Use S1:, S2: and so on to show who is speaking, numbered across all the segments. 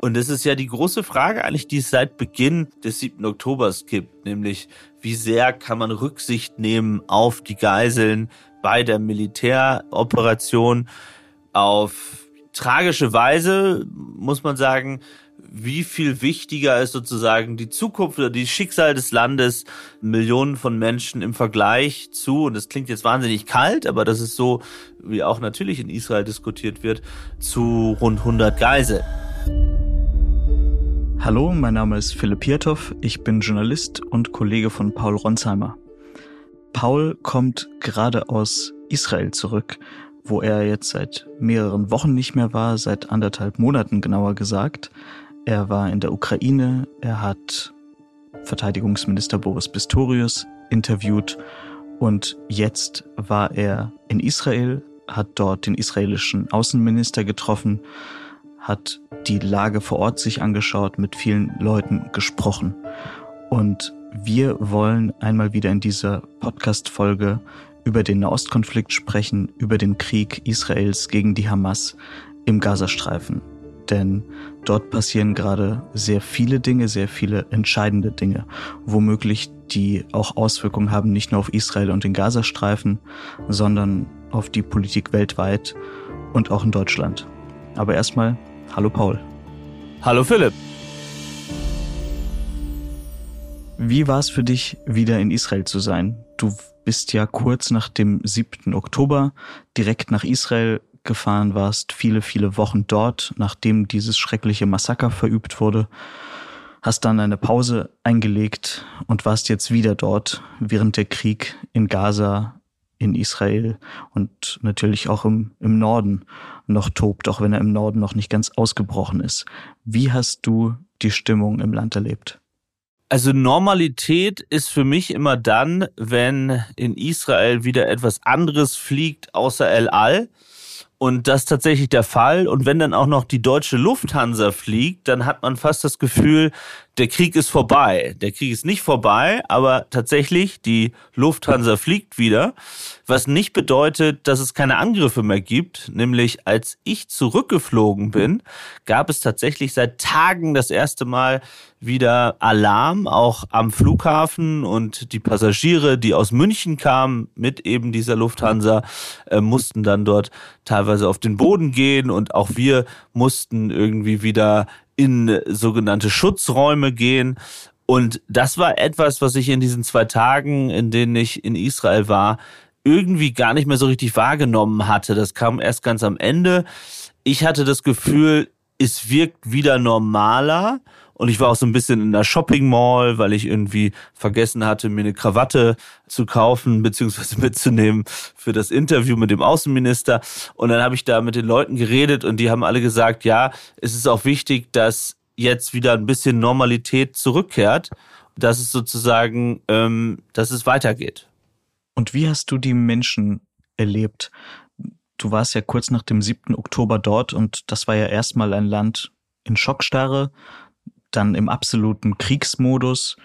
S1: Und es ist ja die große Frage eigentlich, die es seit Beginn des 7. Oktobers gibt, nämlich wie sehr kann man Rücksicht nehmen auf die Geiseln bei der Militäroperation. Auf tragische Weise muss man sagen, wie viel wichtiger ist sozusagen die Zukunft oder die Schicksal des Landes Millionen von Menschen im Vergleich zu, und das klingt jetzt wahnsinnig kalt, aber das ist so, wie auch natürlich in Israel diskutiert wird, zu rund 100 Geiseln.
S2: Hallo, mein Name ist Philipp Hirtoff, ich bin Journalist und Kollege von Paul Ronsheimer. Paul kommt gerade aus Israel zurück, wo er jetzt seit mehreren Wochen nicht mehr war, seit anderthalb Monaten genauer gesagt. Er war in der Ukraine, er hat Verteidigungsminister Boris Pistorius interviewt und jetzt war er in Israel, hat dort den israelischen Außenminister getroffen, hat die Lage vor Ort sich angeschaut, mit vielen Leuten gesprochen. Und wir wollen einmal wieder in dieser Podcast-Folge über den Nahostkonflikt sprechen, über den Krieg Israels gegen die Hamas im Gazastreifen denn dort passieren gerade sehr viele Dinge, sehr viele entscheidende Dinge, womöglich die auch Auswirkungen haben, nicht nur auf Israel und den Gazastreifen, sondern auf die Politik weltweit und auch in Deutschland. Aber erstmal, hallo Paul.
S1: Hallo Philipp.
S2: Wie war es für dich, wieder in Israel zu sein? Du bist ja kurz nach dem 7. Oktober direkt nach Israel gefahren warst, viele, viele Wochen dort, nachdem dieses schreckliche Massaker verübt wurde, hast dann eine Pause eingelegt und warst jetzt wieder dort, während der Krieg in Gaza, in Israel und natürlich auch im, im Norden noch tobt, auch wenn er im Norden noch nicht ganz ausgebrochen ist. Wie hast du die Stimmung im Land erlebt?
S1: Also Normalität ist für mich immer dann, wenn in Israel wieder etwas anderes fliegt außer El Al. Und das ist tatsächlich der Fall. Und wenn dann auch noch die deutsche Lufthansa fliegt, dann hat man fast das Gefühl, der Krieg ist vorbei. Der Krieg ist nicht vorbei, aber tatsächlich, die Lufthansa fliegt wieder, was nicht bedeutet, dass es keine Angriffe mehr gibt. Nämlich, als ich zurückgeflogen bin, gab es tatsächlich seit Tagen das erste Mal wieder Alarm, auch am Flughafen und die Passagiere, die aus München kamen mit eben dieser Lufthansa, äh, mussten dann dort teilweise auf den Boden gehen und auch wir mussten irgendwie wieder in sogenannte Schutzräume gehen. Und das war etwas, was ich in diesen zwei Tagen, in denen ich in Israel war, irgendwie gar nicht mehr so richtig wahrgenommen hatte. Das kam erst ganz am Ende. Ich hatte das Gefühl, es wirkt wieder normaler. Und ich war auch so ein bisschen in der Shopping Mall, weil ich irgendwie vergessen hatte, mir eine Krawatte zu kaufen bzw. mitzunehmen für das Interview mit dem Außenminister. Und dann habe ich da mit den Leuten geredet und die haben alle gesagt, ja, es ist auch wichtig, dass jetzt wieder ein bisschen Normalität zurückkehrt, dass es sozusagen, ähm, dass es weitergeht.
S2: Und wie hast du die Menschen erlebt? Du warst ja kurz nach dem 7. Oktober dort und das war ja erstmal ein Land in Schockstarre dann im absoluten Kriegsmodus.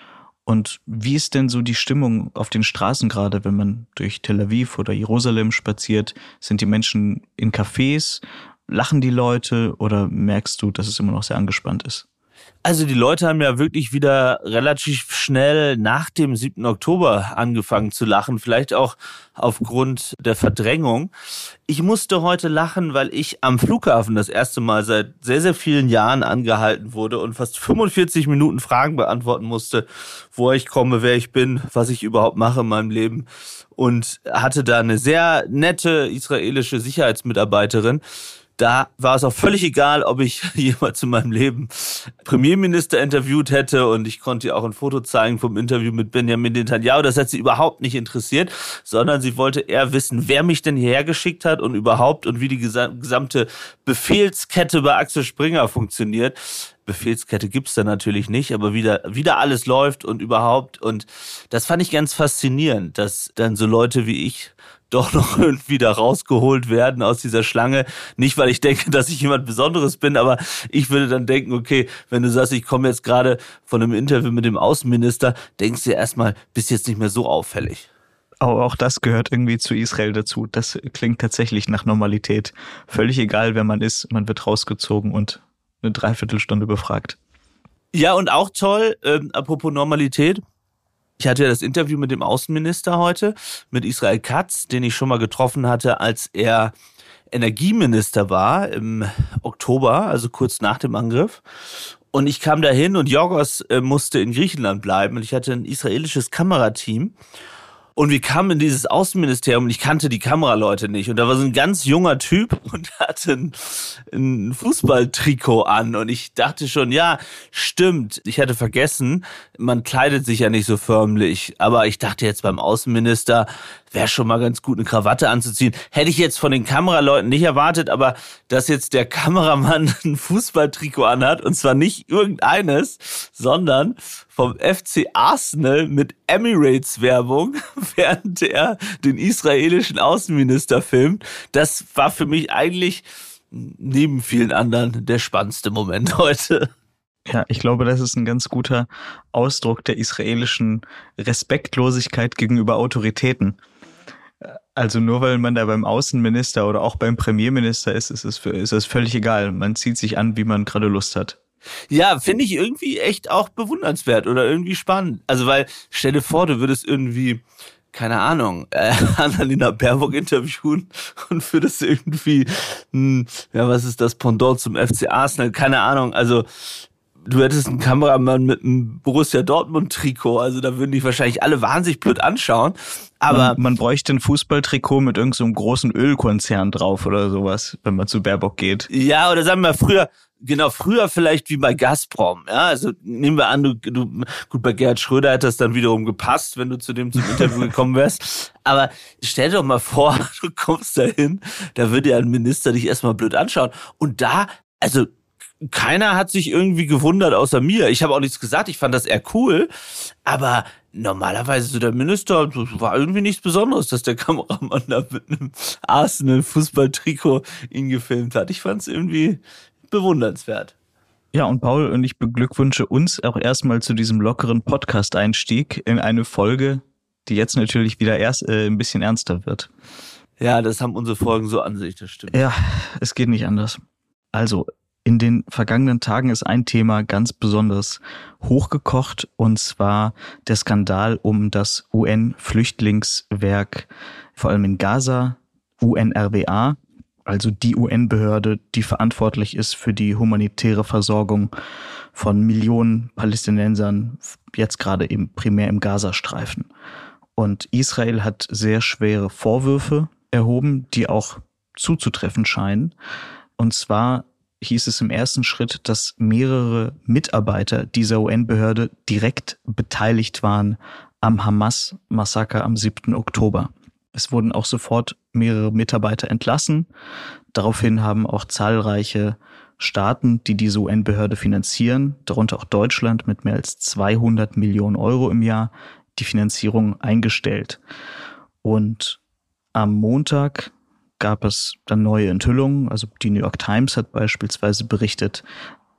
S2: Und wie ist denn so die Stimmung auf den Straßen gerade, wenn man durch Tel Aviv oder Jerusalem spaziert? Sind die Menschen in Cafés? Lachen die Leute oder merkst du, dass es immer noch sehr angespannt ist?
S1: Also die Leute haben ja wirklich wieder relativ schnell nach dem 7. Oktober angefangen zu lachen, vielleicht auch aufgrund der Verdrängung. Ich musste heute lachen, weil ich am Flughafen das erste Mal seit sehr, sehr vielen Jahren angehalten wurde und fast 45 Minuten Fragen beantworten musste, woher ich komme, wer ich bin, was ich überhaupt mache in meinem Leben und hatte da eine sehr nette israelische Sicherheitsmitarbeiterin, da war es auch völlig egal, ob ich jemals in meinem Leben Premierminister interviewt hätte und ich konnte ihr auch ein Foto zeigen vom Interview mit Benjamin Netanyahu. Das hat sie überhaupt nicht interessiert, sondern sie wollte eher wissen, wer mich denn hierher geschickt hat und überhaupt und wie die gesamte Befehlskette bei Axel Springer funktioniert. Befehlskette gibt's da natürlich nicht, aber wieder, wieder alles läuft und überhaupt. Und das fand ich ganz faszinierend, dass dann so Leute wie ich doch noch irgendwie da rausgeholt werden aus dieser Schlange. Nicht, weil ich denke, dass ich jemand Besonderes bin, aber ich würde dann denken, okay, wenn du sagst, ich komme jetzt gerade von einem Interview mit dem Außenminister, denkst du erstmal, bist jetzt nicht mehr so auffällig.
S2: Auch, auch das gehört irgendwie zu Israel dazu. Das klingt tatsächlich nach Normalität. Völlig egal, wer man ist, man wird rausgezogen und eine Dreiviertelstunde befragt.
S1: Ja, und auch toll, ähm, apropos Normalität. Ich hatte ja das Interview mit dem Außenminister heute, mit Israel Katz, den ich schon mal getroffen hatte, als er Energieminister war im Oktober, also kurz nach dem Angriff. Und ich kam dahin und Jorgos äh, musste in Griechenland bleiben und ich hatte ein israelisches Kamerateam. Und wir kamen in dieses Außenministerium und ich kannte die Kameraleute nicht. Und da war so ein ganz junger Typ und hatte ein, ein Fußballtrikot an. Und ich dachte schon, ja, stimmt. Ich hatte vergessen, man kleidet sich ja nicht so förmlich. Aber ich dachte jetzt beim Außenminister, wäre schon mal ganz gut, eine Krawatte anzuziehen. Hätte ich jetzt von den Kameraleuten nicht erwartet, aber dass jetzt der Kameramann ein Fußballtrikot anhat, und zwar nicht irgendeines, sondern vom FC Arsenal mit Emirates-Werbung, während er den israelischen Außenminister filmt. Das war für mich eigentlich neben vielen anderen der spannendste Moment heute.
S2: Ja, ich glaube, das ist ein ganz guter Ausdruck der israelischen Respektlosigkeit gegenüber Autoritäten. Also nur weil man da beim Außenminister oder auch beim Premierminister ist, ist es, ist es völlig egal. Man zieht sich an, wie man gerade Lust hat.
S1: Ja, finde ich irgendwie echt auch bewundernswert oder irgendwie spannend. Also, weil, stell dir vor, du würdest irgendwie, keine Ahnung, äh, Annalena Baerbock interviewen und würdest irgendwie, hm, ja, was ist das Pendant zum FC Arsenal? Keine Ahnung. Also, du hättest einen Kameramann mit einem Borussia Dortmund Trikot, also da würden die wahrscheinlich alle wahnsinnig blöd anschauen. Aber
S2: man, man bräuchte ein Fußballtrikot mit irgendeinem so großen Ölkonzern drauf oder sowas, wenn man zu Baerbock geht.
S1: Ja, oder sagen wir früher, genau, früher vielleicht wie bei Gazprom. Ja, also nehmen wir an, du, du gut, bei Gerhard Schröder hätte das dann wiederum gepasst, wenn du zu dem zum Interview gekommen wärst. Aber stell dir doch mal vor, du kommst dahin, da würde ja ein Minister dich erstmal blöd anschauen. Und da, also keiner hat sich irgendwie gewundert außer mir. Ich habe auch nichts gesagt, ich fand das eher cool. Aber normalerweise so der Minister, war irgendwie nichts Besonderes, dass der Kameramann da mit einem Arsenal-Fußballtrikot ihn gefilmt hat. Ich fand es irgendwie bewundernswert.
S2: Ja, und Paul und ich beglückwünsche uns auch erstmal zu diesem lockeren Podcast-Einstieg in eine Folge, die jetzt natürlich wieder erst äh, ein bisschen ernster wird.
S1: Ja, das haben unsere Folgen so an sich, das stimmt.
S2: Ja, es geht nicht anders. Also, in den vergangenen Tagen ist ein Thema ganz besonders hochgekocht, und zwar der Skandal um das UN-Flüchtlingswerk, vor allem in Gaza, UNRWA, also die UN-Behörde, die verantwortlich ist für die humanitäre Versorgung von Millionen Palästinensern, jetzt gerade eben primär im Gazastreifen. Und Israel hat sehr schwere Vorwürfe erhoben, die auch zuzutreffen scheinen. Und zwar hieß es im ersten Schritt, dass mehrere Mitarbeiter dieser UN-Behörde direkt beteiligt waren am Hamas-Massaker am 7. Oktober. Es wurden auch sofort mehrere Mitarbeiter entlassen. Daraufhin haben auch zahlreiche Staaten, die diese UN-Behörde finanzieren, darunter auch Deutschland mit mehr als 200 Millionen Euro im Jahr, die Finanzierung eingestellt. Und am Montag gab es dann neue Enthüllungen. Also die New York Times hat beispielsweise berichtet,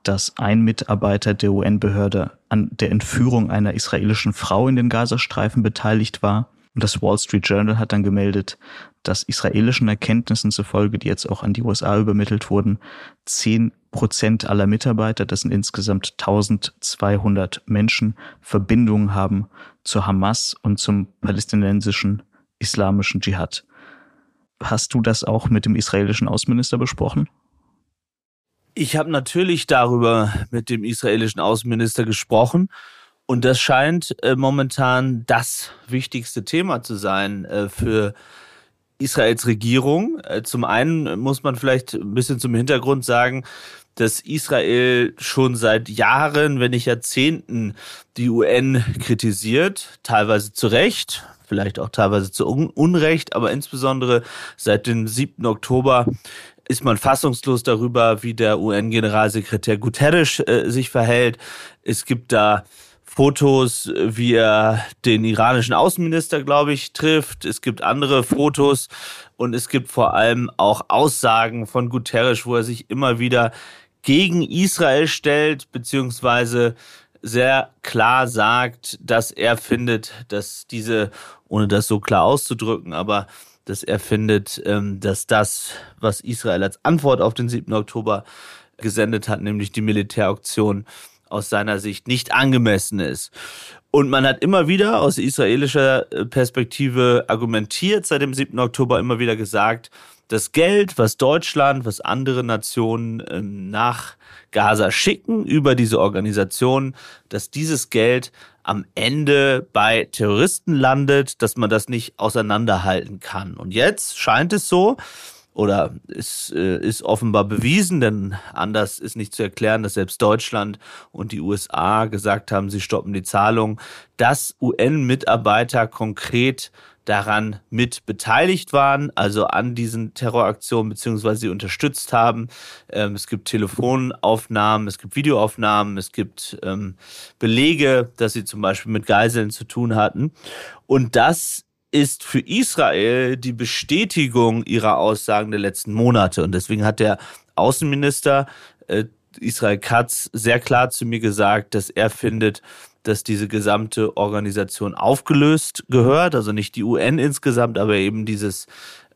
S2: dass ein Mitarbeiter der UN-Behörde an der Entführung einer israelischen Frau in den Gazastreifen beteiligt war. Und das Wall Street Journal hat dann gemeldet, dass israelischen Erkenntnissen zufolge, die jetzt auch an die USA übermittelt wurden, zehn Prozent aller Mitarbeiter, das sind insgesamt 1200 Menschen, Verbindungen haben zur Hamas und zum palästinensischen islamischen Dschihad. Hast du das auch mit dem israelischen Außenminister besprochen?
S1: Ich habe natürlich darüber mit dem israelischen Außenminister gesprochen. Und das scheint äh, momentan das wichtigste Thema zu sein äh, für Israels Regierung. Äh, zum einen muss man vielleicht ein bisschen zum Hintergrund sagen, dass Israel schon seit Jahren, wenn nicht Jahrzehnten, die UN kritisiert, teilweise zu Recht, vielleicht auch teilweise zu Unrecht, aber insbesondere seit dem 7. Oktober ist man fassungslos darüber, wie der UN-Generalsekretär Guterres äh, sich verhält. Es gibt da Fotos, wie er den iranischen Außenminister, glaube ich, trifft. Es gibt andere Fotos und es gibt vor allem auch Aussagen von Guterres, wo er sich immer wieder gegen Israel stellt, beziehungsweise sehr klar sagt, dass er findet, dass diese, ohne das so klar auszudrücken, aber dass er findet, ähm, dass das, was Israel als Antwort auf den 7. Oktober gesendet hat, nämlich die Militärauktion aus seiner Sicht nicht angemessen ist. Und man hat immer wieder aus israelischer äh, Perspektive argumentiert, seit dem 7. Oktober immer wieder gesagt, das Geld, was Deutschland, was andere Nationen ähm, nach Gaza schicken über diese Organisation, dass dieses Geld am Ende bei Terroristen landet, dass man das nicht auseinanderhalten kann. Und jetzt scheint es so, oder es äh, ist offenbar bewiesen, denn anders ist nicht zu erklären, dass selbst Deutschland und die USA gesagt haben, sie stoppen die Zahlung, dass UN-Mitarbeiter konkret daran mit beteiligt waren, also an diesen Terroraktionen beziehungsweise sie unterstützt haben. Ähm, es gibt Telefonaufnahmen, es gibt Videoaufnahmen, es gibt ähm, Belege, dass sie zum Beispiel mit Geiseln zu tun hatten. Und das ist für Israel die Bestätigung ihrer Aussagen der letzten Monate. Und deswegen hat der Außenminister äh, Israel Katz sehr klar zu mir gesagt, dass er findet, dass diese gesamte Organisation aufgelöst gehört, also nicht die UN insgesamt, aber eben dieses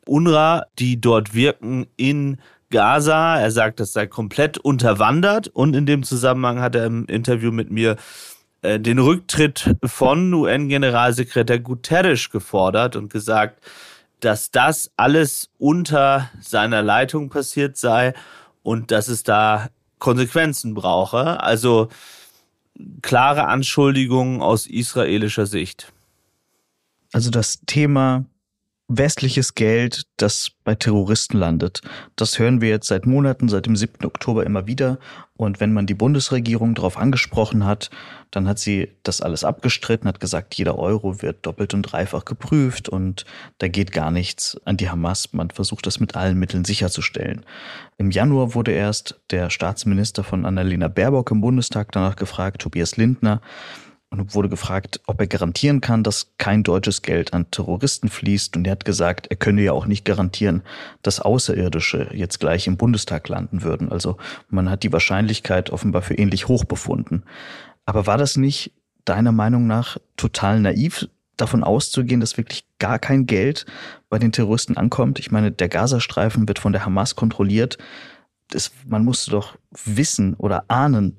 S1: UNRWA, die dort wirken in Gaza. Er sagt, das sei komplett unterwandert und in dem Zusammenhang hat er im Interview mit mir den Rücktritt von UN-Generalsekretär Guterres gefordert und gesagt, dass das alles unter seiner Leitung passiert sei und dass es da Konsequenzen brauche. Also klare Anschuldigungen aus israelischer Sicht.
S2: Also das Thema westliches Geld, das bei Terroristen landet. Das hören wir jetzt seit Monaten, seit dem 7. Oktober immer wieder. Und wenn man die Bundesregierung darauf angesprochen hat, dann hat sie das alles abgestritten, hat gesagt, jeder Euro wird doppelt und dreifach geprüft und da geht gar nichts an die Hamas. Man versucht das mit allen Mitteln sicherzustellen. Im Januar wurde erst der Staatsminister von Annalena Baerbock im Bundestag danach gefragt, Tobias Lindner, und wurde gefragt, ob er garantieren kann, dass kein deutsches Geld an Terroristen fließt. Und er hat gesagt, er könne ja auch nicht garantieren, dass Außerirdische jetzt gleich im Bundestag landen würden. Also man hat die Wahrscheinlichkeit offenbar für ähnlich hoch befunden. Aber war das nicht deiner Meinung nach total naiv, davon auszugehen, dass wirklich gar kein Geld bei den Terroristen ankommt? Ich meine, der Gazastreifen wird von der Hamas kontrolliert. Das, man musste doch wissen oder ahnen,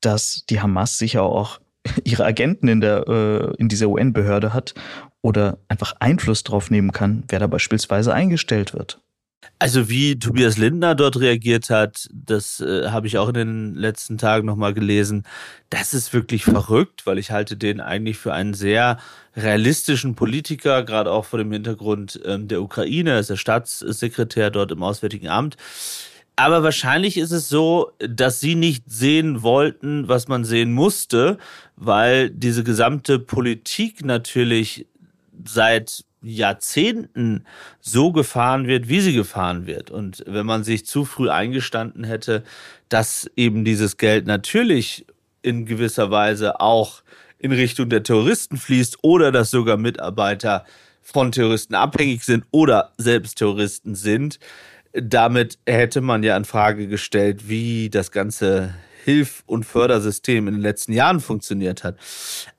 S2: dass die Hamas sicher auch ihre Agenten in der äh, in dieser UN-Behörde hat oder einfach Einfluss drauf nehmen kann, wer da beispielsweise eingestellt wird.
S1: Also wie Tobias Lindner dort reagiert hat, das äh, habe ich auch in den letzten Tagen nochmal gelesen. Das ist wirklich verrückt, weil ich halte den eigentlich für einen sehr realistischen Politiker, gerade auch vor dem Hintergrund ähm, der Ukraine. Er ist der Staatssekretär dort im Auswärtigen Amt. Aber wahrscheinlich ist es so, dass sie nicht sehen wollten, was man sehen musste, weil diese gesamte Politik natürlich seit Jahrzehnten so gefahren wird, wie sie gefahren wird. Und wenn man sich zu früh eingestanden hätte, dass eben dieses Geld natürlich in gewisser Weise auch in Richtung der Terroristen fließt oder dass sogar Mitarbeiter von Terroristen abhängig sind oder selbst Terroristen sind, damit hätte man ja in Frage gestellt, wie das ganze Hilf- und Fördersystem in den letzten Jahren funktioniert hat.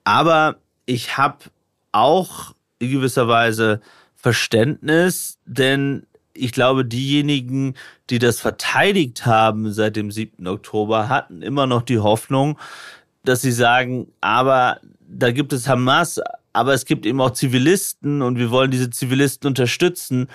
S1: Aber ich habe auch in gewisser Weise Verständnis, denn ich glaube, diejenigen, die das verteidigt haben seit dem 7. Oktober, hatten immer noch die Hoffnung, dass sie sagen, aber da gibt es Hamas, aber es gibt eben auch Zivilisten und wir wollen diese Zivilisten unterstützen.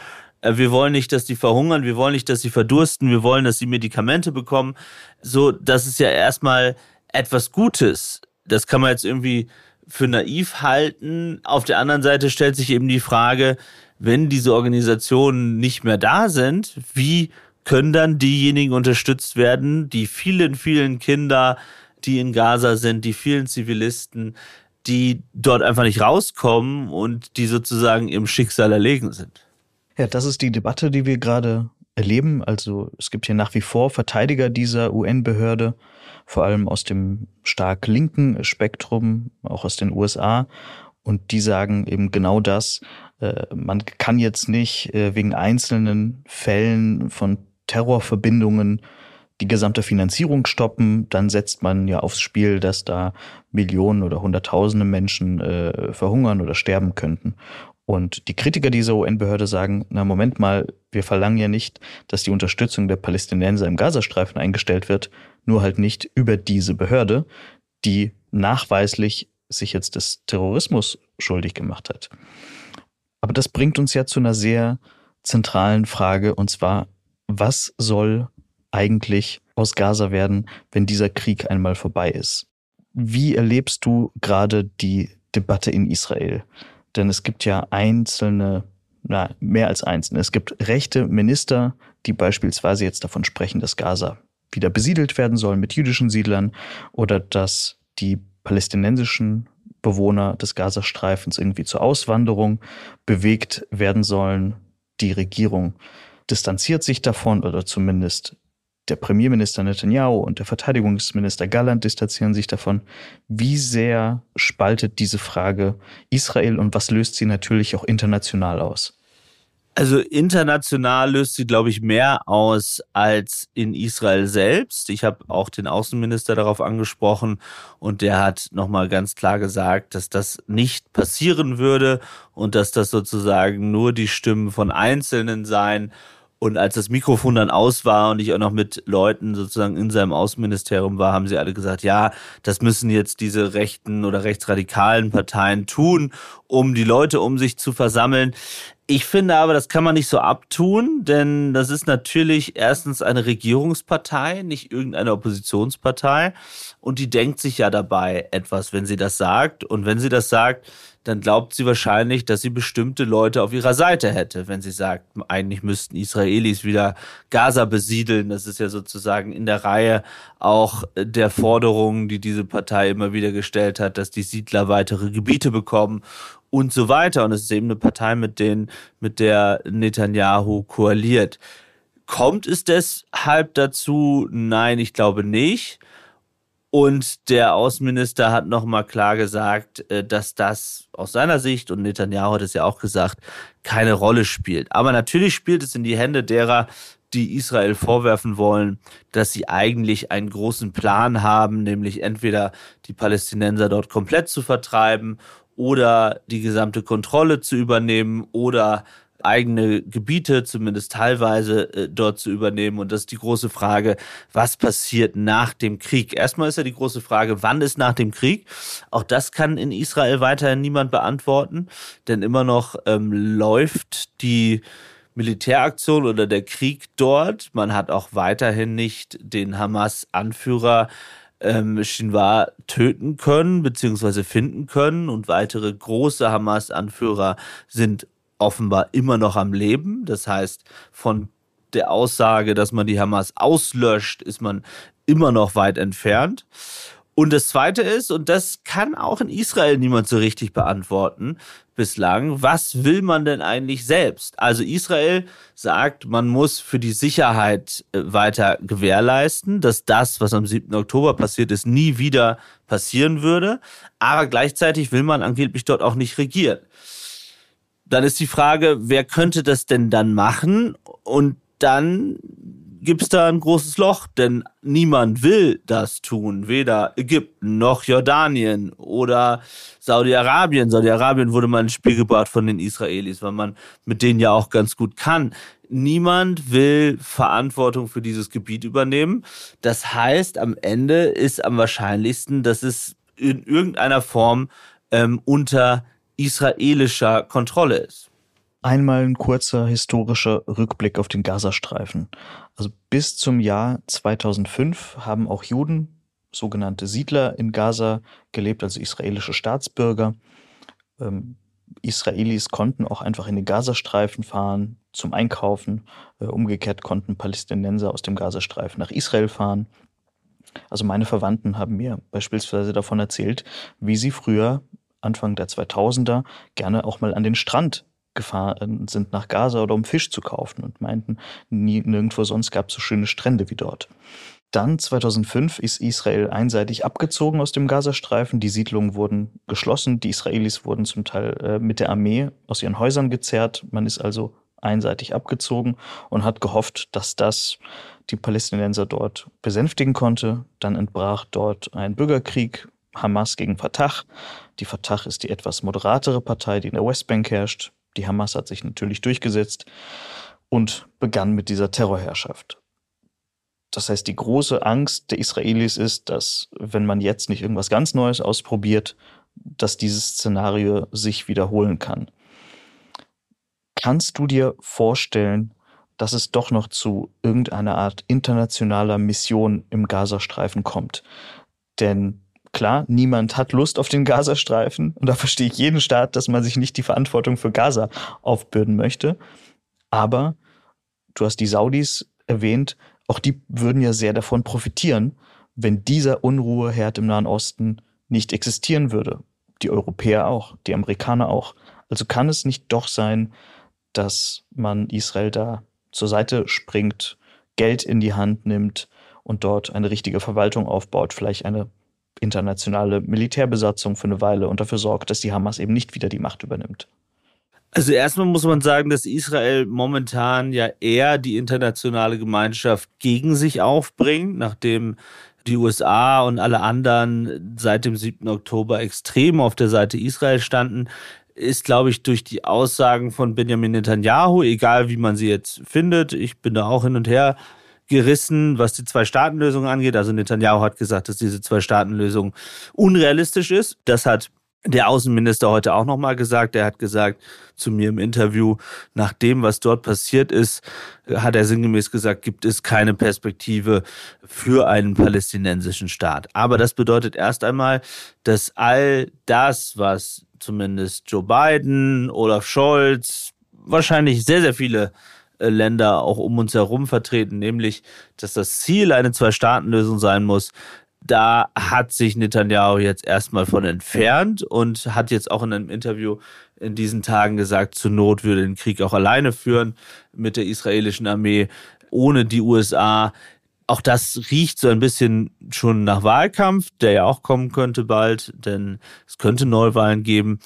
S1: Äh, wir wollen nicht, dass die verhungern, wir wollen nicht, dass sie verdursten, wir wollen, dass sie Medikamente bekommen. So, das ist ja erstmal etwas Gutes. Das kann man jetzt irgendwie für naiv halten. Auf der anderen Seite stellt sich eben die Frage, wenn diese Organisationen nicht mehr da sind, wie können dann diejenigen unterstützt werden, die vielen, vielen Kinder, die in Gaza sind, die vielen Zivilisten, die dort einfach nicht rauskommen und die sozusagen ihrem Schicksal erlegen sind.
S2: Ja, das ist die Debatte, die wir gerade erleben. Also es gibt hier nach wie vor Verteidiger dieser UN-Behörde, vor allem aus dem stark linken Spektrum, auch aus den USA. Und die sagen eben genau das. Äh, man kann jetzt nicht äh, wegen einzelnen Fällen von Terrorverbindungen die gesamte Finanzierung stoppen, dann setzt man ja aufs Spiel, dass da Millionen oder Hunderttausende Menschen äh, verhungern oder sterben könnten. Und die Kritiker dieser UN-Behörde sagen, na Moment mal, wir verlangen ja nicht, dass die Unterstützung der Palästinenser im Gazastreifen eingestellt wird, nur halt nicht über diese Behörde, die nachweislich sich jetzt des Terrorismus schuldig gemacht hat. Aber das bringt uns ja zu einer sehr zentralen Frage, und zwar, was soll eigentlich aus Gaza werden, wenn dieser Krieg einmal vorbei ist? Wie erlebst du gerade die Debatte in Israel? Denn es gibt ja einzelne, na, mehr als einzelne. Es gibt rechte Minister, die beispielsweise jetzt davon sprechen, dass Gaza wieder besiedelt werden soll mit jüdischen Siedlern oder dass die palästinensischen Bewohner des Gazastreifens irgendwie zur Auswanderung bewegt werden sollen. Die Regierung distanziert sich davon oder zumindest der Premierminister Netanyahu und der Verteidigungsminister Galland distanzieren sich davon. Wie sehr spaltet diese Frage Israel und was löst sie natürlich auch international aus?
S1: Also international löst sie, glaube ich, mehr aus als in Israel selbst. Ich habe auch den Außenminister darauf angesprochen und der hat nochmal ganz klar gesagt, dass das nicht passieren würde und dass das sozusagen nur die Stimmen von Einzelnen seien und als das Mikrofon dann aus war und ich auch noch mit Leuten sozusagen in seinem Außenministerium war, haben sie alle gesagt, ja, das müssen jetzt diese rechten oder rechtsradikalen Parteien tun, um die Leute um sich zu versammeln. Ich finde aber, das kann man nicht so abtun, denn das ist natürlich erstens eine Regierungspartei, nicht irgendeine Oppositionspartei. Und die denkt sich ja dabei etwas, wenn sie das sagt. Und wenn sie das sagt, dann glaubt sie wahrscheinlich, dass sie bestimmte Leute auf ihrer Seite hätte, wenn sie sagt, eigentlich müssten Israelis wieder Gaza besiedeln. Das ist ja sozusagen in der Reihe auch der Forderungen, die diese Partei immer wieder gestellt hat, dass die Siedler weitere Gebiete bekommen und so weiter. Und es ist eben eine Partei, mit denen, mit der Netanyahu koaliert. Kommt es deshalb dazu? Nein, ich glaube nicht. Und der Außenminister hat nochmal klar gesagt, äh, dass das aus seiner Sicht, und Netanyahu hat es ja auch gesagt, keine Rolle spielt. Aber natürlich spielt es in die Hände derer, die Israel vorwerfen wollen, dass sie eigentlich einen großen Plan haben, nämlich entweder die Palästinenser dort komplett zu vertreiben oder die gesamte Kontrolle zu übernehmen oder eigene Gebiete, zumindest teilweise, äh, dort zu übernehmen. Und das ist die große Frage, was passiert nach dem Krieg? Erstmal ist ja die große Frage, wann ist nach dem Krieg? Auch das kann in Israel weiterhin niemand beantworten, denn immer noch ähm, läuft die Militäraktion oder der Krieg dort. Man hat auch weiterhin nicht den Hamas-Anführer ähm, Shinwar töten können bzw. finden können und weitere große Hamas-Anführer sind offenbar immer noch am Leben. Das heißt, von der Aussage, dass man die Hamas auslöscht, ist man immer noch weit entfernt. Und das Zweite ist, und das kann auch in Israel niemand so richtig beantworten bislang, was will man denn eigentlich selbst? Also Israel sagt, man muss für die Sicherheit äh, weiter gewährleisten, dass das, was am 7. Oktober passiert ist, nie wieder passieren würde. Aber gleichzeitig will man angeblich dort auch nicht regieren. Dann ist die Frage, wer könnte das denn dann machen? Und dann gibt es da ein großes Loch, denn niemand will das tun. Weder Ägypten noch Jordanien oder Saudi-Arabien. Saudi-Arabien wurde mal ins Spiel gebracht von den Israelis, weil man mit denen ja auch ganz gut kann. Niemand will Verantwortung für dieses Gebiet übernehmen. Das heißt, am Ende ist am wahrscheinlichsten, dass es in irgendeiner Form ähm, unter israelischer Kontrolle ist.
S2: Einmal ein kurzer historischer Rückblick auf den Gazastreifen. Also bis zum Jahr 2005 haben auch Juden, sogenannte Siedler in Gaza gelebt, also israelische Staatsbürger. Ähm, Israelis konnten auch einfach in den Gazastreifen fahren zum Einkaufen. Äh, umgekehrt konnten Palästinenser aus dem Gazastreifen nach Israel fahren. Also meine Verwandten haben mir beispielsweise davon erzählt, wie sie früher Anfang der 2000er gerne auch mal an den Strand gefahren sind nach Gaza oder um Fisch zu kaufen und meinten, nie, nirgendwo sonst gab es so schöne Strände wie dort. Dann 2005 ist Israel einseitig abgezogen aus dem Gazastreifen. Die Siedlungen wurden geschlossen. Die Israelis wurden zum Teil äh, mit der Armee aus ihren Häusern gezerrt. Man ist also einseitig abgezogen und hat gehofft, dass das die Palästinenser dort besänftigen konnte. Dann entbrach dort ein Bürgerkrieg Hamas gegen Fatah. Die Fatah ist die etwas moderatere Partei, die in der Westbank herrscht. Die Hamas hat sich natürlich durchgesetzt und begann mit dieser Terrorherrschaft. Das heißt, die große Angst der Israelis ist, dass wenn man jetzt nicht irgendwas ganz Neues ausprobiert, dass dieses Szenario sich wiederholen kann. Kannst du dir vorstellen, dass es doch noch zu irgendeiner Art internationaler Mission im Gazastreifen kommt? Denn klar, niemand hat Lust auf den Gazastreifen und da verstehe ich jeden Staat, dass man sich nicht die Verantwortung für Gaza aufbürden möchte. Aber du hast die Saudis erwähnt, auch die würden ja sehr davon profitieren, wenn dieser Unruheherd im Nahen Osten nicht existieren würde. Die Europäer auch, die Amerikaner auch. Also kann es nicht doch sein, dass man Israel da zur Seite springt, Geld in die Hand nimmt und dort eine richtige Verwaltung aufbaut, vielleicht eine internationale Militärbesatzung für eine Weile und dafür sorgt, dass die Hamas eben nicht wieder die Macht übernimmt.
S1: Also erstmal muss man sagen, dass Israel momentan ja eher die internationale Gemeinschaft gegen sich aufbringt, nachdem die USA und alle anderen seit dem 7. Oktober extrem auf der Seite Israel standen, ist, glaube ich, durch die Aussagen von Benjamin Netanyahu, egal wie man sie jetzt findet, ich bin da auch hin und her gerissen, was die Zwei-Staaten-Lösung angeht. Also Netanyahu hat gesagt, dass diese Zwei-Staaten-Lösung unrealistisch ist. Das hat der Außenminister heute auch nochmal gesagt. Er hat gesagt zu mir im Interview, nach dem, was dort passiert ist, hat er sinngemäß gesagt, gibt es keine Perspektive für einen palästinensischen Staat. Aber das bedeutet erst einmal, dass all das, was zumindest Joe Biden, Olaf Scholz, wahrscheinlich sehr, sehr viele Länder auch um uns herum vertreten, nämlich, dass das Ziel eine Zwei-Staaten-Lösung sein muss. Da hat sich Netanyahu jetzt erstmal von entfernt und hat jetzt auch in einem Interview in diesen Tagen gesagt, zur Not würde den Krieg auch alleine führen mit der israelischen Armee, ohne die USA. Auch das riecht so ein bisschen schon nach Wahlkampf, der ja auch kommen könnte bald, denn es könnte Neuwahlen geben.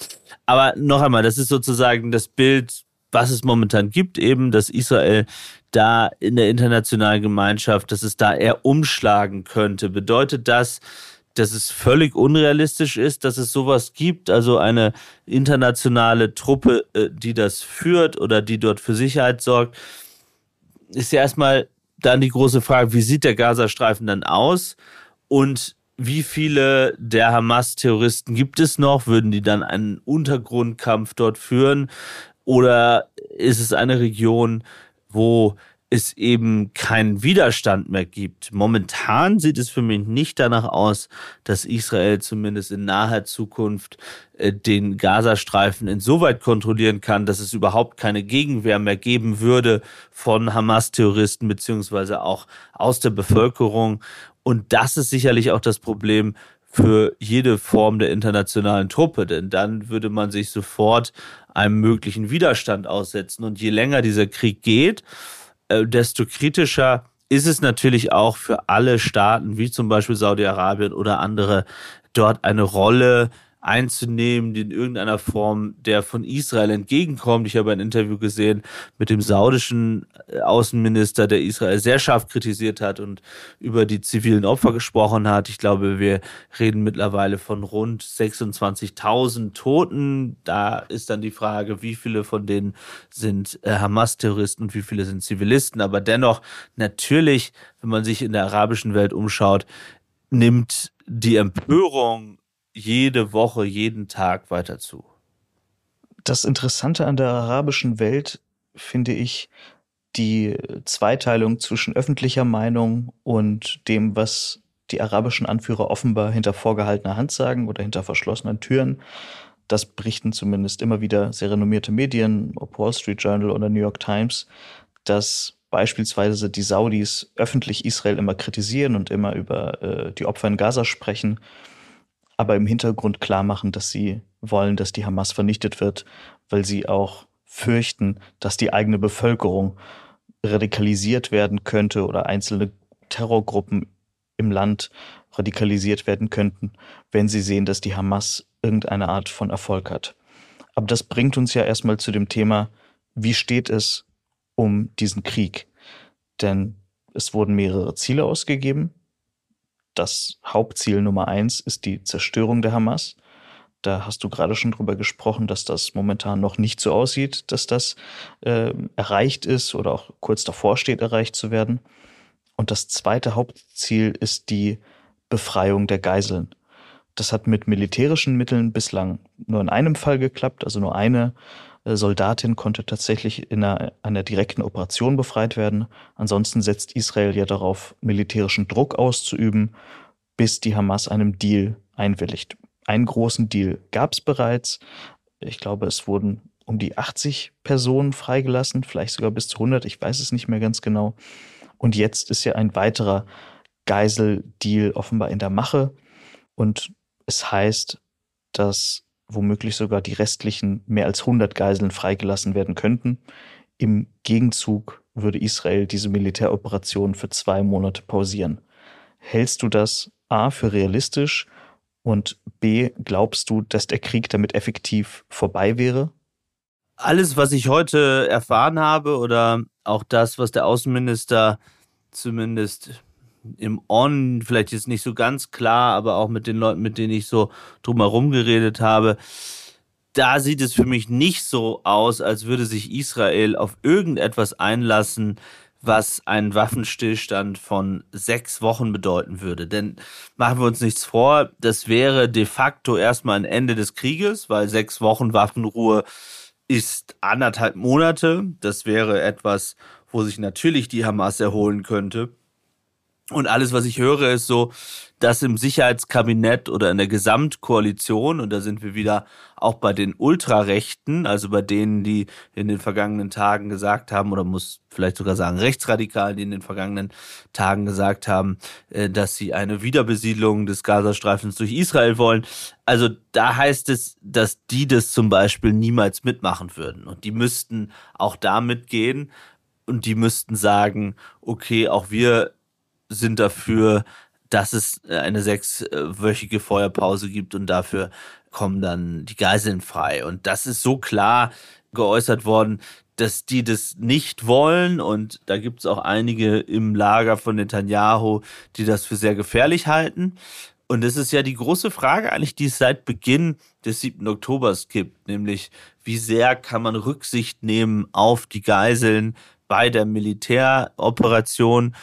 S1: Aber noch einmal, das ist sozusagen das Bild, was es momentan gibt, eben, dass Israel da in der internationalen Gemeinschaft, dass es da eher umschlagen könnte. Bedeutet das, dass es völlig unrealistisch ist, dass es sowas gibt, also eine internationale Truppe, äh, die das führt oder die dort für Sicherheit sorgt, ist ja erstmal dann die große Frage, wie sieht der Gazastreifen dann aus und wie viele der Hamas-Terroristen gibt es noch? Würden die dann einen Untergrundkampf dort führen? Oder ist es eine Region, wo es eben keinen Widerstand mehr gibt. Momentan sieht es für mich nicht danach aus, dass Israel zumindest in naher Zukunft äh, den Gazastreifen insoweit kontrollieren kann, dass es überhaupt keine Gegenwehr mehr geben würde von Hamas-Terroristen beziehungsweise auch aus der Bevölkerung. Und das ist sicherlich auch das Problem für jede Form der internationalen Truppe, denn dann würde man sich sofort einem möglichen Widerstand aussetzen. Und je länger dieser Krieg geht, äh, desto kritischer ist es natürlich auch für alle Staaten, wie zum Beispiel Saudi-Arabien oder andere, dort eine Rolle einzunehmen, die in irgendeiner Form der von Israel entgegenkommt. Ich habe ein Interview gesehen mit dem saudischen äh, Außenminister, der Israel sehr scharf kritisiert hat und über die zivilen Opfer gesprochen hat. Ich glaube, wir reden mittlerweile von rund 26.000 Toten. Da ist dann die Frage, wie viele von denen sind äh, Hamas-Terroristen und wie viele sind Zivilisten. Aber dennoch, natürlich, wenn man sich in der arabischen Welt umschaut, nimmt die Empörung jede Woche, jeden Tag weiter zu.
S2: Das Interessante an der arabischen Welt finde ich die Zweiteilung zwischen öffentlicher Meinung und dem, was die arabischen Anführer offenbar hinter vorgehaltener Hand sagen oder hinter verschlossenen Türen. Das berichten zumindest immer wieder sehr renommierte Medien, ob Wall Street Journal oder New York Times, dass beispielsweise die Saudis öffentlich Israel immer kritisieren und immer über äh, die Opfer in Gaza sprechen aber im Hintergrund klar machen, dass sie wollen, dass die Hamas vernichtet wird, weil sie auch fürchten, dass die eigene Bevölkerung radikalisiert werden könnte oder einzelne Terrorgruppen im Land radikalisiert werden könnten, wenn sie sehen, dass die Hamas irgendeine Art von Erfolg hat. Aber das bringt uns ja erstmal zu dem Thema, wie steht es um diesen Krieg? Denn es wurden mehrere Ziele ausgegeben das Hauptziel Nummer eins ist die Zerstörung der Hamas. Da hast du gerade schon drüber gesprochen, dass das momentan noch nicht so aussieht, dass das äh, erreicht ist oder auch kurz davor steht, erreicht zu werden. Und das zweite Hauptziel ist die Befreiung der Geiseln. Das hat mit militärischen Mitteln bislang nur in einem Fall geklappt. Also nur eine Soldatin konnte tatsächlich in einer, einer direkten Operation befreit werden. Ansonsten setzt Israel ja darauf, militärischen Druck auszuüben, bis die Hamas einem Deal einwilligt. Einen großen Deal gab es bereits. Ich glaube, es wurden um die 80 Personen freigelassen, vielleicht sogar bis zu 100, ich weiß es nicht mehr ganz genau. Und jetzt ist ja ein weiterer Geiseldeal offenbar in der Mache. Und es heißt, dass womöglich sogar die restlichen mehr als 100 Geiseln freigelassen werden könnten. Im Gegenzug würde Israel diese Militäroperation für zwei Monate pausieren. Hältst du das A für realistisch und B glaubst du, dass der Krieg damit effektiv vorbei wäre?
S1: Alles, was ich heute erfahren habe oder auch das, was der Außenminister zumindest im On, vielleicht jetzt nicht so ganz klar, aber auch mit den Leuten, mit denen ich so drumherum geredet habe, da sieht es für mich nicht so aus, als würde sich Israel auf irgendetwas einlassen, was einen Waffenstillstand von sechs Wochen bedeuten würde. Denn machen wir uns nichts vor, das wäre de facto erstmal ein Ende des Krieges, weil sechs Wochen Waffenruhe ist anderthalb Monate. Das wäre etwas, wo sich natürlich die Hamas erholen könnte. Und alles, was ich höre, ist so, dass im Sicherheitskabinett oder in der Gesamtkoalition, und da sind wir wieder auch bei den Ultrarechten, also bei denen, die in den vergangenen Tagen gesagt haben, oder muss vielleicht sogar sagen Rechtsradikalen, die in den vergangenen Tagen gesagt haben, äh, dass sie eine Wiederbesiedlung des Gazastreifens durch Israel wollen. Also da heißt es, dass die das zum Beispiel niemals mitmachen würden. Und die müssten auch da mitgehen und die müssten sagen, okay, auch wir sind dafür, dass es äh, eine sechswöchige Feuerpause gibt und dafür kommen dann die Geiseln frei. Und das ist so klar geäußert worden, dass die das nicht wollen. Und da gibt es auch einige im Lager von Netanyahu, die das für sehr gefährlich halten. Und es ist ja die große Frage eigentlich, die es seit Beginn des 7. Oktobers gibt, nämlich wie sehr kann man Rücksicht nehmen auf die Geiseln bei der Militäroperation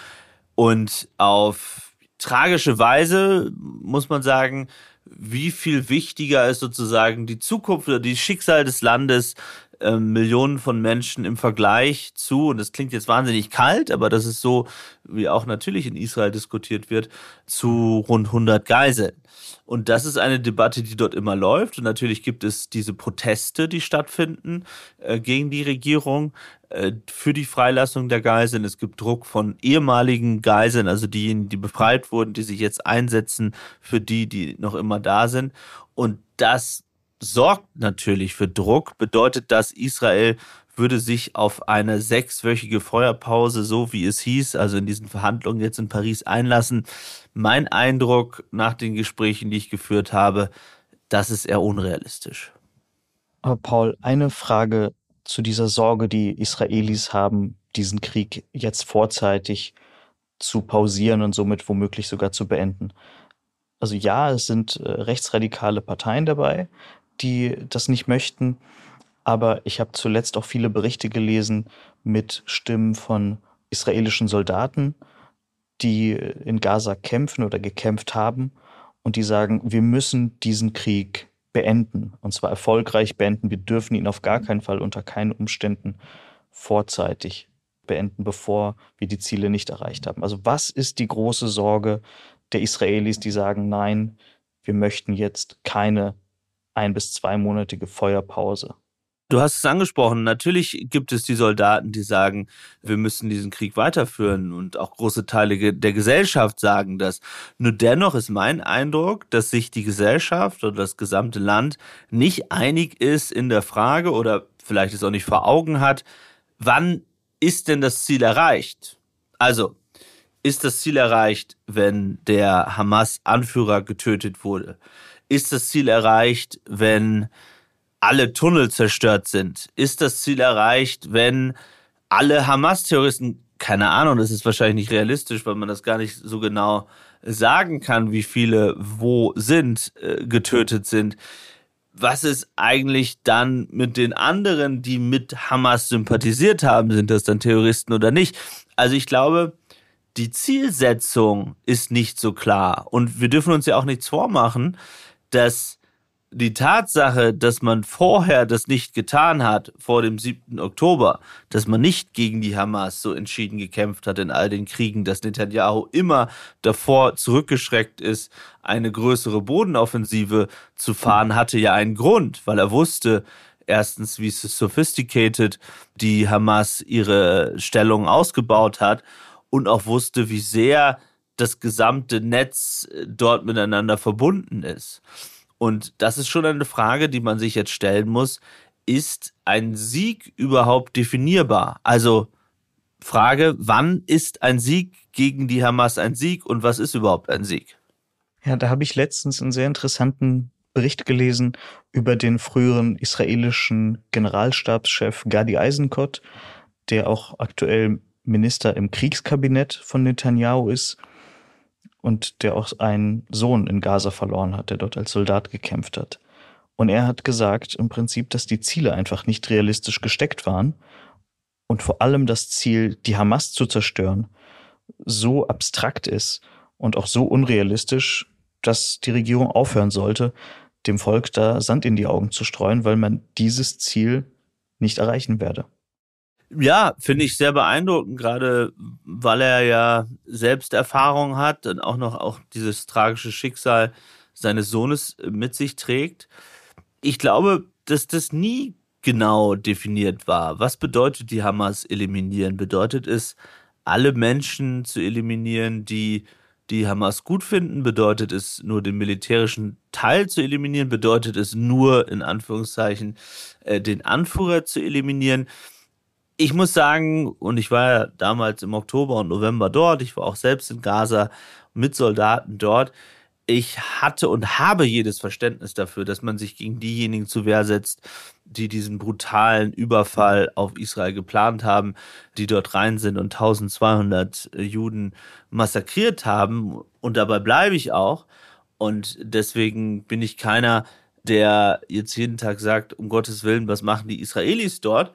S1: und auf tragische Weise muss man sagen, wie viel wichtiger ist sozusagen die Zukunft oder die Schicksal des Landes äh, Millionen von Menschen im Vergleich zu, und das klingt jetzt wahnsinnig kalt, aber das ist so, wie auch natürlich in Israel diskutiert wird, zu rund 100 Geiseln. Und das ist eine Debatte, die dort immer läuft. Und natürlich gibt es diese Proteste, die stattfinden äh, gegen die Regierung äh, für die Freilassung der Geiseln. Es gibt Druck von ehemaligen Geiseln, also diejenigen, die befreit wurden, die sich jetzt einsetzen für die, die noch immer da sind. Und das sorgt natürlich für Druck, bedeutet, dass Israel würde sich auf eine sechswöchige Feuerpause, so wie es hieß, also in diesen Verhandlungen jetzt in Paris einlassen. Mein Eindruck nach den Gesprächen, die ich geführt habe, das ist eher unrealistisch.
S2: Aber Paul, eine Frage zu dieser Sorge, die Israelis haben, diesen Krieg jetzt vorzeitig zu pausieren und somit womöglich sogar zu beenden. Also ja, es sind äh, rechtsradikale Parteien dabei, die das nicht möchten. Aber ich habe zuletzt auch viele Berichte gelesen mit Stimmen von israelischen Soldaten, die in Gaza kämpfen oder gekämpft haben und die sagen, wir müssen diesen Krieg beenden und zwar erfolgreich beenden. Wir dürfen ihn auf gar keinen Fall unter keinen Umständen vorzeitig beenden, bevor wir die Ziele nicht erreicht haben. Also was ist die große Sorge der Israelis, die sagen, nein, wir möchten jetzt keine ein bis zweimonatige Feuerpause.
S1: Du hast es angesprochen, natürlich gibt es die Soldaten, die sagen, wir müssen diesen Krieg weiterführen und auch große Teile der Gesellschaft sagen das. Nur dennoch ist mein Eindruck, dass sich die Gesellschaft oder das gesamte Land nicht einig ist in der Frage oder vielleicht es auch nicht vor Augen hat, wann ist denn das Ziel erreicht? Also, ist das Ziel erreicht, wenn der Hamas-Anführer getötet wurde? Ist das Ziel erreicht, wenn alle Tunnel zerstört sind? Ist das Ziel erreicht, wenn alle Hamas-Terroristen, keine Ahnung, das ist wahrscheinlich nicht realistisch, weil man das gar nicht so genau sagen kann, wie viele wo sind, äh, getötet sind. was ist eigentlich dann mit den anderen, die mit Hamas sympathisiert haben? Sind das dann Terroristen oder nicht? Also ich glaube, die Zielsetzung ist nicht so klar. Und wir dürfen uns ja auch nichts vormachen, dass die Tatsache, dass man vorher das nicht getan hat, vor dem 7. Oktober, dass man nicht gegen die Hamas so entschieden gekämpft hat in all den Kriegen, dass Netanyahu immer davor zurückgeschreckt ist, eine größere Bodenoffensive zu fahren, hatte ja einen Grund, weil er wusste, erstens, wie sophisticated die Hamas ihre Stellung ausgebaut hat und auch wusste, wie sehr das gesamte Netz dort miteinander verbunden ist. Und das ist schon eine Frage, die man sich jetzt stellen muss. Ist ein Sieg überhaupt definierbar? Also Frage, wann ist ein Sieg gegen die Hamas ein Sieg und was ist überhaupt ein Sieg?
S2: Ja, da habe ich letztens einen sehr interessanten Bericht gelesen über den früheren israelischen Generalstabschef Gadi Eisenkot, der auch aktuell Minister im Kriegskabinett von Netanyahu ist und der auch einen Sohn in Gaza verloren hat, der dort als Soldat gekämpft hat. Und er hat gesagt im Prinzip, dass die Ziele einfach nicht realistisch gesteckt waren und vor allem das Ziel, die Hamas zu zerstören, so abstrakt ist und auch so unrealistisch, dass die Regierung aufhören sollte, dem Volk da Sand in die Augen zu streuen, weil man dieses Ziel nicht erreichen werde.
S1: Ja, finde ich sehr beeindruckend, gerade weil er ja selbst Erfahrung hat und auch noch auch dieses tragische Schicksal seines Sohnes mit sich trägt. Ich glaube, dass das nie genau definiert war. Was bedeutet die Hamas eliminieren? Bedeutet es, alle Menschen zu eliminieren, die die Hamas gut finden? Bedeutet es nur den militärischen Teil zu eliminieren? Bedeutet es nur in Anführungszeichen äh, den Anführer zu eliminieren? Ich muss sagen, und ich war ja damals im Oktober und November dort, ich war auch selbst in Gaza mit Soldaten dort. Ich hatte und habe jedes Verständnis dafür, dass man sich gegen diejenigen zu Wehr setzt, die diesen brutalen Überfall auf Israel geplant haben, die dort rein sind und 1200 Juden massakriert haben. Und dabei bleibe ich auch. Und deswegen bin ich keiner, der jetzt jeden Tag sagt, um Gottes Willen, was machen die Israelis dort?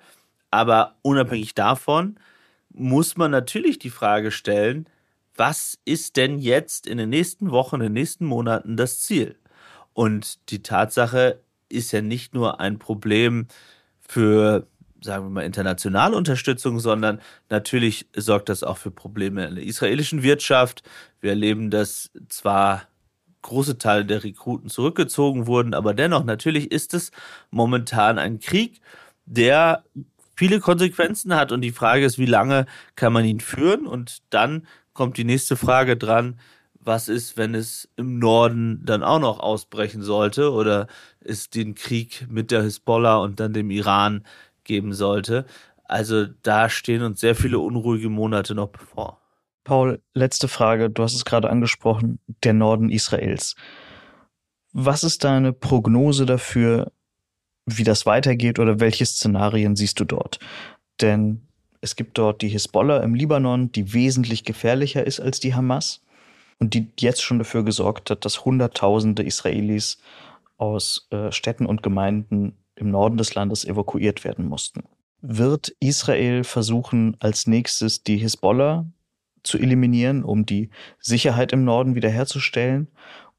S1: Aber unabhängig davon muss man natürlich die Frage stellen, was ist denn jetzt in den nächsten Wochen, in den nächsten Monaten das Ziel? Und die Tatsache ist ja nicht nur ein Problem für, sagen wir mal, internationale Unterstützung, sondern natürlich sorgt das auch für Probleme in der israelischen Wirtschaft. Wir erleben, dass zwar große Teile der Rekruten zurückgezogen wurden, aber dennoch, natürlich ist es momentan ein Krieg, der viele Konsequenzen hat. Und die Frage ist, wie lange kann man ihn führen? Und dann kommt die nächste Frage dran. Was ist, wenn es im Norden dann auch noch ausbrechen sollte oder es den Krieg mit der Hisbollah und dann dem Iran geben sollte? Also da stehen uns sehr viele unruhige Monate noch bevor.
S2: Paul, letzte Frage. Du hast es gerade angesprochen, der Norden Israels. Was ist deine Prognose dafür, wie das weitergeht oder welche Szenarien siehst du dort? Denn es gibt dort die Hisbollah im Libanon, die wesentlich gefährlicher ist als die Hamas und die jetzt schon dafür gesorgt hat, dass Hunderttausende Israelis aus äh, Städten und Gemeinden im Norden des Landes evakuiert werden mussten. Wird Israel versuchen, als nächstes die Hisbollah zu eliminieren, um die Sicherheit im Norden wiederherzustellen?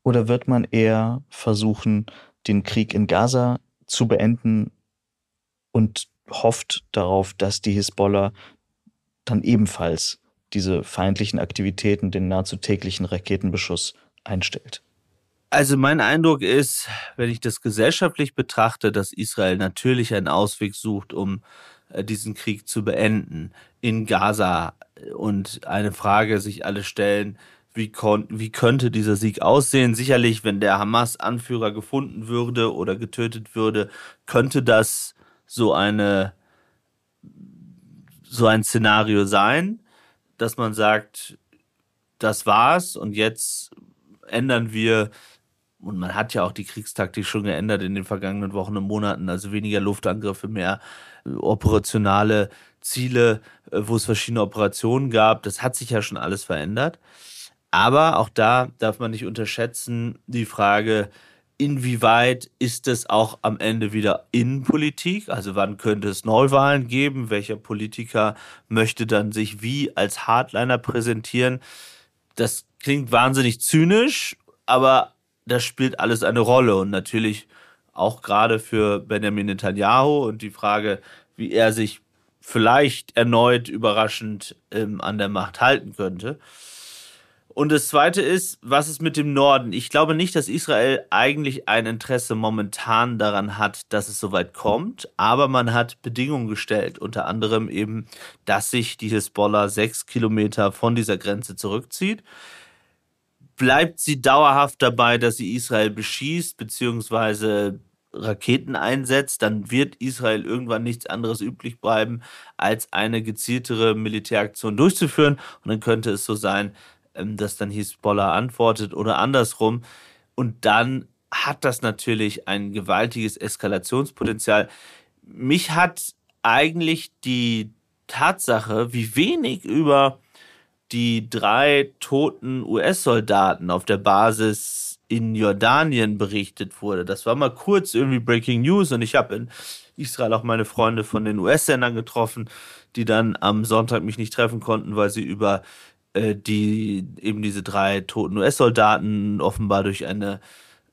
S2: Oder wird man eher versuchen, den Krieg in Gaza zu beenden und hofft darauf, dass die Hisbollah dann ebenfalls diese feindlichen Aktivitäten, den nahezu täglichen Raketenbeschuss einstellt.
S1: Also mein Eindruck ist, wenn ich das gesellschaftlich betrachte, dass Israel natürlich einen Ausweg sucht, um äh, diesen Krieg zu beenden in Gaza und eine Frage sich alle stellen, wie, wie könnte dieser Sieg aussehen? Sicherlich, wenn der Hamas-Anführer gefunden würde oder getötet würde, könnte das so eine so ein Szenario sein, dass man sagt, das war's und jetzt ändern wir und man hat ja auch die Kriegstaktik schon geändert in den vergangenen Wochen und Monaten, also weniger Luftangriffe, mehr operationale Ziele, äh, wo es verschiedene Operationen gab. Das hat sich ja schon alles verändert. Aber auch da darf man nicht unterschätzen die Frage inwieweit ist es auch am Ende wieder Innenpolitik? Also wann könnte es Neuwahlen geben? Welcher Politiker möchte dann sich wie als Hardliner präsentieren? Das klingt wahnsinnig zynisch, aber das spielt alles eine Rolle und natürlich auch gerade für Benjamin Netanyahu und die Frage, wie er sich vielleicht erneut überraschend ähm, an der Macht halten könnte. Und das Zweite ist, was ist mit dem Norden? Ich glaube nicht, dass Israel eigentlich ein Interesse momentan daran hat, dass es soweit kommt, aber man hat Bedingungen gestellt, unter anderem eben, dass sich die Hisbollah sechs Kilometer von dieser Grenze zurückzieht. Bleibt sie dauerhaft dabei, dass sie Israel beschießt, beziehungsweise Raketen einsetzt, dann wird Israel irgendwann nichts anderes übrig bleiben, als eine gezieltere Militäraktion durchzuführen. Und dann könnte es so sein, dass dann Hisbollah antwortet oder andersrum. Und dann hat das natürlich ein gewaltiges Eskalationspotenzial. Mich hat eigentlich die Tatsache, wie wenig über die drei toten US-Soldaten auf der Basis in Jordanien berichtet wurde. Das war mal kurz irgendwie Breaking News und ich habe in Israel auch meine Freunde von den US-Sendern getroffen, die dann am Sonntag mich nicht treffen konnten, weil sie über äh, die eben diese drei toten US-Soldaten offenbar durch eine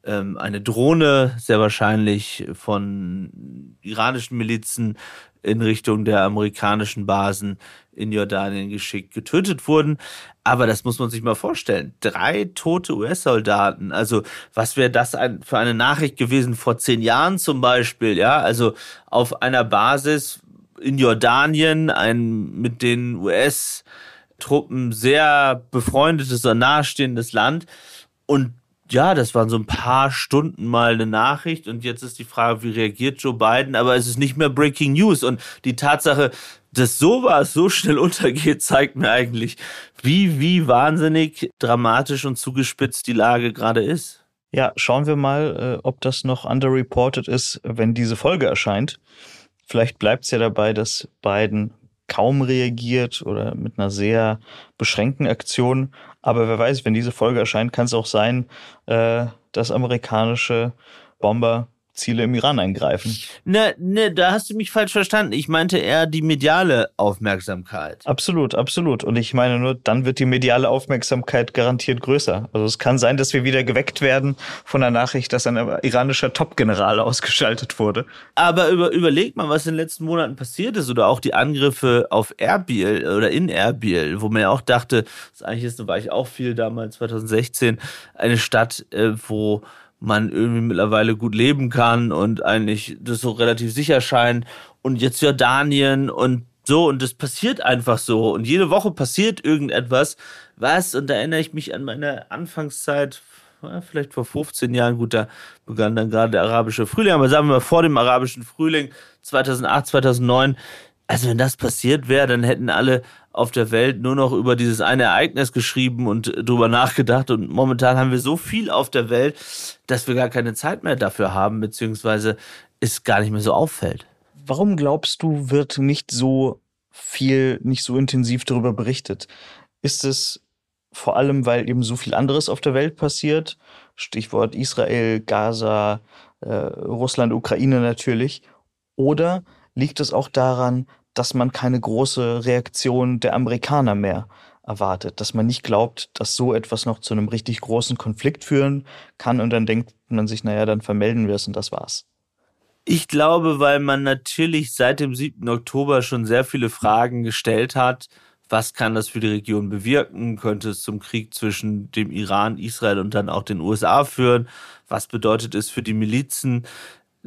S1: ähm, eine Drohne, sehr wahrscheinlich von iranischen Milizen in Richtung der amerikanischen Basen in Jordanien geschickt, getötet wurden. Aber das muss man sich mal vorstellen. Drei tote US-Soldaten. Also, was wäre das ein, für eine Nachricht gewesen vor zehn Jahren zum Beispiel? Ja, also auf einer Basis in Jordanien, ein mit den US- Truppen sehr befreundetes oder nahestehendes Land. Und ja, das waren so ein paar Stunden mal eine Nachricht und jetzt ist die Frage, wie reagiert Joe Biden? Aber es ist nicht mehr Breaking News und die Tatsache, dass sowas so schnell untergeht, zeigt mir eigentlich, wie, wie wahnsinnig dramatisch und zugespitzt die Lage gerade ist.
S2: Ja, schauen wir mal, äh, ob das noch underreported ist, wenn diese Folge erscheint. Vielleicht bleibt es ja dabei, dass Biden kaum reagiert oder mit einer sehr beschränkten Aktion. Aber wer weiß, wenn diese Folge erscheint, kann es auch sein, äh, dass amerikanische Bomber Ziele im Iran eingreifen.
S1: Ne, ne, da hast du mich falsch verstanden. Ich meinte eher die mediale Aufmerksamkeit.
S2: Absolut, absolut. Und ich meine nur, dann wird die mediale Aufmerksamkeit garantiert größer. Also es kann sein, dass wir wieder geweckt werden von der Nachricht, dass ein iranischer Top-General ausgeschaltet wurde.
S1: Aber über, überleg mal, was in den letzten Monaten passiert ist oder auch die Angriffe auf Erbil oder in Erbil, wo man ja auch dachte, das eigentlich ist, da war ich auch viel damals 2016, eine Stadt, äh, wo man irgendwie mittlerweile gut leben kann und eigentlich das so relativ sicher scheint. Und jetzt Jordanien und so, und das passiert einfach so. Und jede Woche passiert irgendetwas. Was? Und da erinnere ich mich an meine Anfangszeit, vielleicht vor 15 Jahren, gut, da begann dann gerade der arabische Frühling, aber sagen wir mal vor dem arabischen Frühling 2008, 2009. Also wenn das passiert wäre, dann hätten alle auf der Welt nur noch über dieses eine Ereignis geschrieben und drüber nachgedacht. Und momentan haben wir so viel auf der Welt, dass wir gar keine Zeit mehr dafür haben, beziehungsweise es gar nicht mehr so auffällt.
S2: Warum glaubst du, wird nicht so viel, nicht so intensiv darüber berichtet? Ist es vor allem, weil eben so viel anderes auf der Welt passiert? Stichwort Israel, Gaza, äh, Russland, Ukraine natürlich. Oder liegt es auch daran, dass man keine große Reaktion der Amerikaner mehr erwartet, dass man nicht glaubt, dass so etwas noch zu einem richtig großen Konflikt führen kann und dann denkt man sich, naja, dann vermelden wir es und das war's.
S1: Ich glaube, weil man natürlich seit dem 7. Oktober schon sehr viele Fragen gestellt hat. Was kann das für die Region bewirken? Könnte es zum Krieg zwischen dem Iran, Israel und dann auch den USA führen? Was bedeutet es für die Milizen?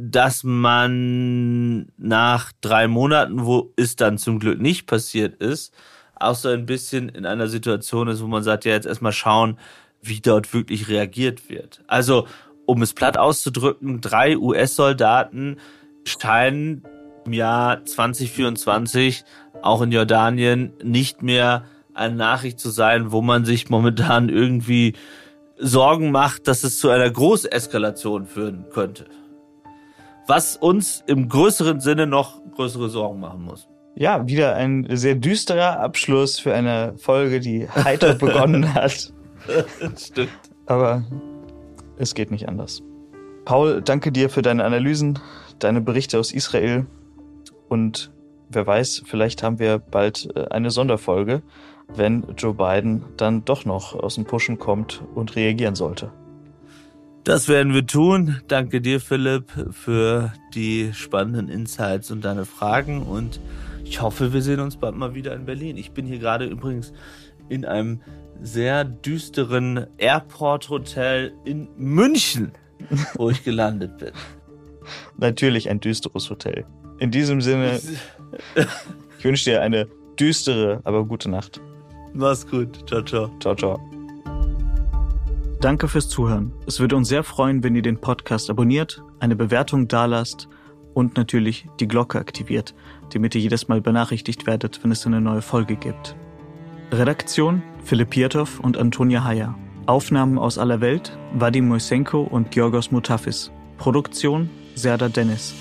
S1: Dass man nach drei Monaten, wo es dann zum Glück nicht passiert ist, auch so ein bisschen in einer Situation ist, wo man sagt, ja, jetzt erstmal schauen, wie dort wirklich reagiert wird. Also, um es platt auszudrücken, drei US-Soldaten scheinen im Jahr 2024 auch in Jordanien nicht mehr eine Nachricht zu sein, wo man sich momentan irgendwie Sorgen macht, dass es zu einer Großeskalation führen könnte was uns im größeren Sinne noch größere Sorgen machen muss.
S2: Ja, wieder ein sehr düsterer Abschluss für eine Folge, die heiter begonnen hat.
S1: Stimmt.
S2: Aber es geht nicht anders. Paul, danke dir für deine Analysen, deine Berichte aus Israel und wer weiß, vielleicht haben wir bald äh, eine Sonderfolge, wenn Joe Biden dann doch noch aus dem Pushen kommt und reagieren sollte.
S1: Das werden wir tun. Danke dir, Philipp, für die spannenden Insights und deine Fragen. Und ich hoffe, wir sehen uns bald mal wieder in Berlin. Ich bin hier gerade übrigens in einem sehr düsteren Airport-Hotel in München, wo ich gelandet bin.
S2: Natürlich ein düsteres Hotel. In diesem Sinne, ich wünsche dir eine düstere, aber gute Nacht.
S1: Mach's gut. Ciao, ciao.
S2: Ciao, ciao. Danke fürs Zuhören. Es würde uns sehr freuen, wenn ihr den Podcast abonniert, eine Bewertung dalasst und natürlich die Glocke aktiviert, damit ihr jedes Mal benachrichtigt werdet, wenn es eine neue Folge gibt. Redaktion Philipp Pietow und Antonia Heyer. Aufnahmen aus aller Welt Vadim Moisenko und Georgos Mutafis. Produktion Serda Dennis.